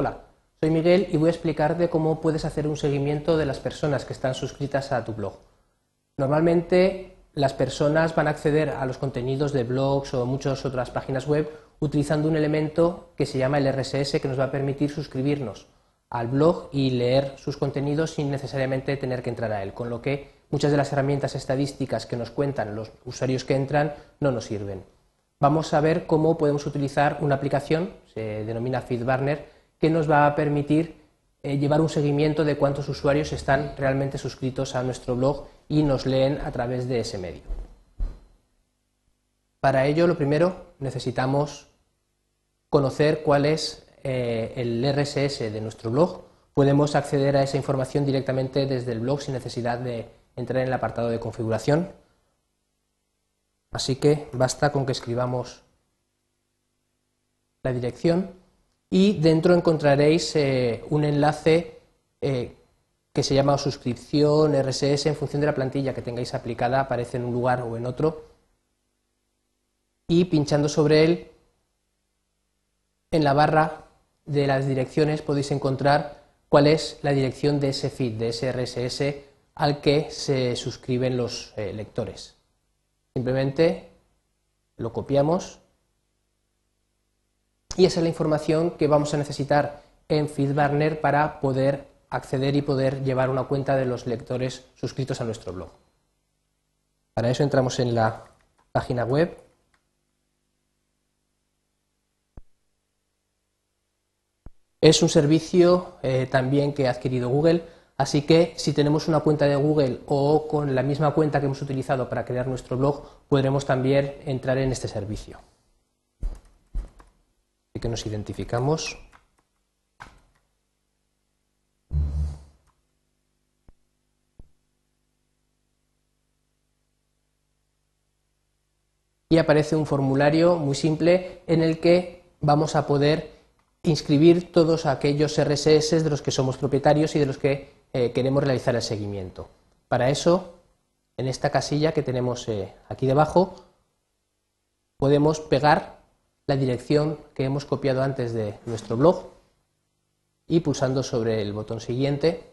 Hola, soy Miguel y voy a explicarte cómo puedes hacer un seguimiento de las personas que están suscritas a tu blog. Normalmente las personas van a acceder a los contenidos de blogs o muchas otras páginas web utilizando un elemento que se llama el RSS que nos va a permitir suscribirnos al blog y leer sus contenidos sin necesariamente tener que entrar a él, con lo que muchas de las herramientas estadísticas que nos cuentan los usuarios que entran no nos sirven. Vamos a ver cómo podemos utilizar una aplicación, se denomina FeedBurner, que nos va a permitir eh, llevar un seguimiento de cuántos usuarios están realmente suscritos a nuestro blog y nos leen a través de ese medio. Para ello, lo primero, necesitamos conocer cuál es eh, el RSS de nuestro blog. Podemos acceder a esa información directamente desde el blog sin necesidad de entrar en el apartado de configuración. Así que basta con que escribamos la dirección y dentro encontraréis eh, un enlace eh, que se llama suscripción RSS en función de la plantilla que tengáis aplicada, aparece en un lugar o en otro. Y pinchando sobre él, en la barra de las direcciones podéis encontrar cuál es la dirección de ese feed, de ese RSS al que se suscriben los eh, lectores. Simplemente lo copiamos y esa es la información que vamos a necesitar en FeedBurner para poder acceder y poder llevar una cuenta de los lectores suscritos a nuestro blog. Para eso entramos en la página web. Es un servicio eh, también que ha adquirido Google, así que si tenemos una cuenta de Google o con la misma cuenta que hemos utilizado para crear nuestro blog, podremos también entrar en este servicio que nos identificamos. Y aparece un formulario muy simple en el que vamos a poder inscribir todos aquellos RSS de los que somos propietarios y de los que eh, queremos realizar el seguimiento. Para eso, en esta casilla que tenemos eh, aquí debajo, podemos pegar la dirección que hemos copiado antes de nuestro blog y pulsando sobre el botón siguiente,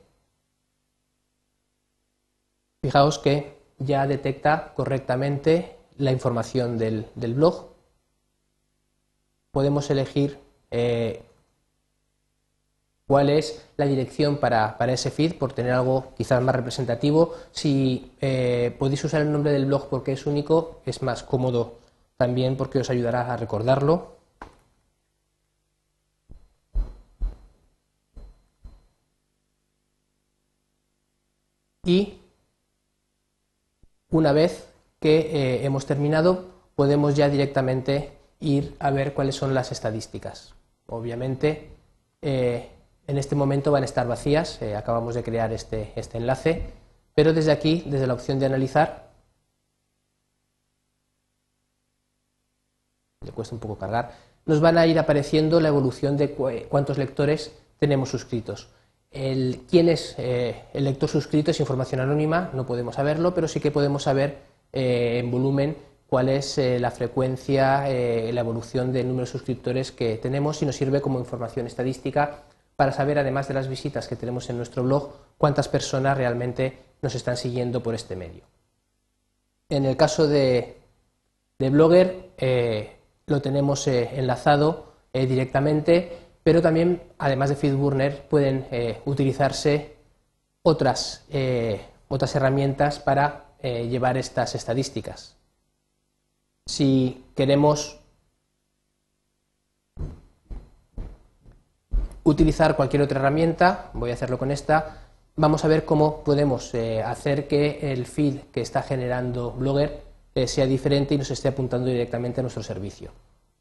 fijaos que ya detecta correctamente la información del, blog. Podemos elegir eh, cuál es la dirección para, ese feed, por tener algo quizás más representativo. Si eh, podéis usar el nombre del blog porque es único, es más cómodo también porque os ayudará a recordarlo. Y una vez que eh, hemos terminado, podemos ya directamente ir a ver cuáles son las estadísticas. Obviamente, eh, en este momento van a estar vacías, eh, acabamos de crear este, este enlace, pero desde aquí, desde la opción de analizar, le cuesta un poco cargar, nos van a ir apareciendo la evolución de cuántos lectores tenemos suscritos. El, quién es eh, el lector suscrito es información anónima, no podemos saberlo, pero sí que podemos saber eh, en volumen cuál es eh, la frecuencia, la evolución del número de suscriptores que tenemos y nos sirve como información estadística para saber, además de las visitas que tenemos en nuestro blog, cuántas personas realmente nos están siguiendo por este medio. En el caso de, de Blogger, lo tenemos eh, enlazado eh, directamente, pero también, además de FeedBurner, pueden eh, utilizarse otras, otras herramientas para llevar estas estadísticas. Si queremos utilizar cualquier otra herramienta, voy a hacerlo con esta, vamos a ver cómo podemos hacer que el feed que está generando Blogger eh, sea diferente y nos esté apuntando directamente a nuestro servicio.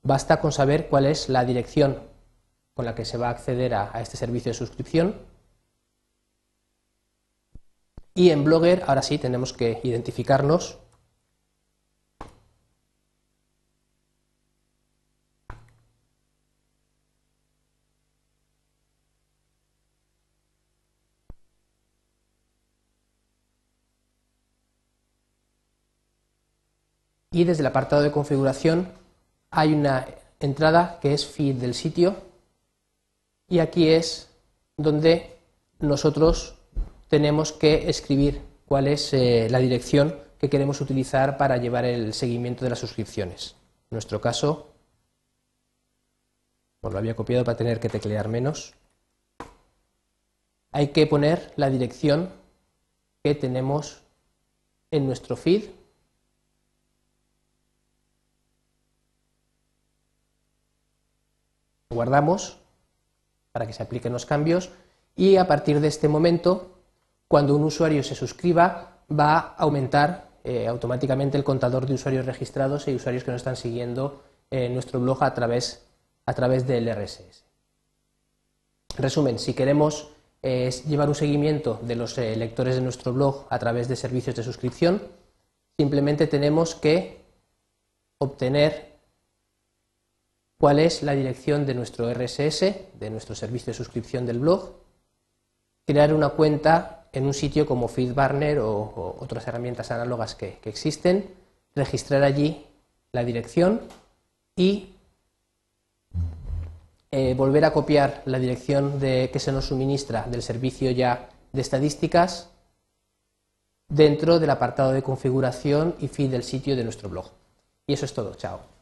Basta con saber cuál es la dirección con la que se va a acceder a, a este servicio de suscripción. Y en Blogger, ahora sí, tenemos que identificarnos y desde el apartado de configuración hay una entrada que es feed del sitio y aquí es donde nosotros tenemos que escribir cuál es eh, la dirección que queremos utilizar para llevar el seguimiento de las suscripciones. En nuestro caso, os lo había copiado para tener que teclear menos, hay que poner la dirección que tenemos en nuestro feed guardamos para que se apliquen los cambios y a partir de este momento, cuando un usuario se suscriba, va a aumentar eh, automáticamente el contador de usuarios registrados y usuarios que nos están siguiendo en nuestro blog a través, a través del RSS. Resumen, si queremos eh, llevar un seguimiento de los eh, lectores de nuestro blog a través de servicios de suscripción, simplemente tenemos que obtener cuál es la dirección de nuestro RSS, de nuestro servicio de suscripción del blog, crear una cuenta en un sitio como FeedBurner o, otras herramientas análogas que, existen, registrar allí la dirección y eh, volver a copiar la dirección de, que se nos suministra del servicio ya de estadísticas dentro del apartado de configuración y feed del sitio de nuestro blog. Y eso es todo. Chao.